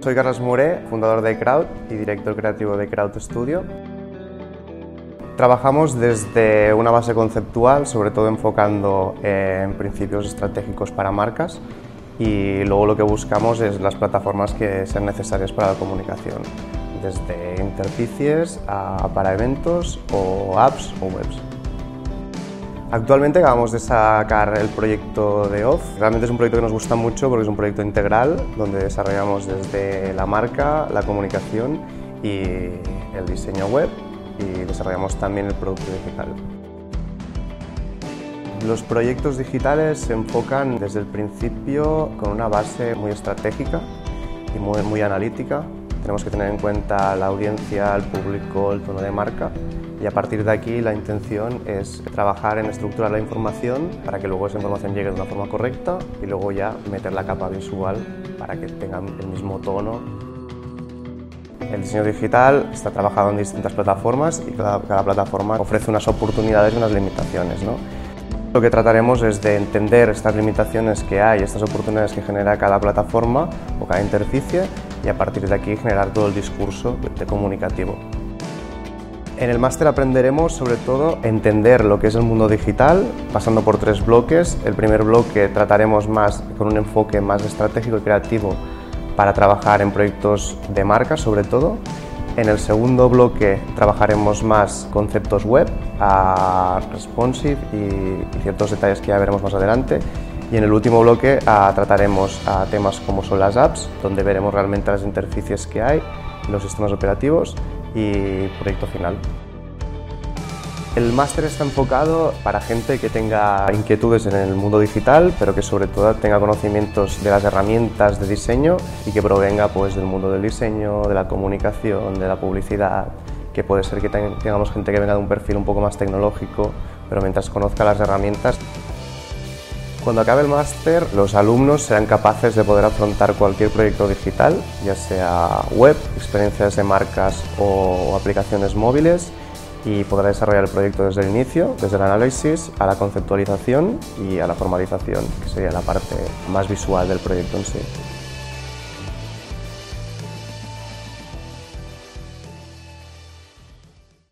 Soy Carlos Muré, fundador de Crowd y director creativo de Crowd Studio. Trabajamos desde una base conceptual, sobre todo enfocando en principios estratégicos para marcas y luego lo que buscamos es las plataformas que sean necesarias para la comunicación, desde interfaces para eventos o apps o webs. Actualmente acabamos de sacar el proyecto de Off. Realmente es un proyecto que nos gusta mucho porque es un proyecto integral donde desarrollamos desde la marca, la comunicación y el diseño web y desarrollamos también el producto digital. Los proyectos digitales se enfocan desde el principio con una base muy estratégica y muy, muy analítica. Tenemos que tener en cuenta la audiencia, el público, el tono de marca y a partir de aquí la intención es trabajar en estructurar la información para que luego esa información llegue de una forma correcta y luego ya meter la capa visual para que tengan el mismo tono. El diseño digital está trabajado en distintas plataformas y cada, plataforma ofrece unas oportunidades y unas limitaciones. ¿no? Lo que trataremos es de entender estas limitaciones que hay, estas oportunidades que genera cada plataforma o cada interficie y a partir de aquí generar todo el discurso comunicativo. En el máster aprenderemos sobre todo entender lo que es el mundo digital, pasando por tres bloques. El primer bloque trataremos más con un enfoque más estratégico y creativo para trabajar en proyectos de marca sobre todo. En el segundo bloque trabajaremos más conceptos web, responsive y, ciertos detalles que ya veremos más adelante. Y en el último bloque trataremos temas como son las apps, donde veremos realmente las interfaces que hay, los sistemas operativos y proyecto final. El máster está enfocado para gente que tenga inquietudes en el mundo digital, pero que sobre todo tenga conocimientos de las herramientas de diseño y que provenga pues, del mundo del diseño, de la comunicación, de la publicidad, que puede ser que tengamos gente que venga de un perfil un poco más tecnológico, pero mientras conozca las herramientas cuando acabe el máster, los alumnos serán capaces de poder afrontar cualquier proyecto digital, ya sea web, experiencias de marcas o aplicaciones móviles, y podrá desarrollar el proyecto desde el inicio, desde el análisis a la conceptualización y a la formalización, que sería la parte más visual del proyecto en sí.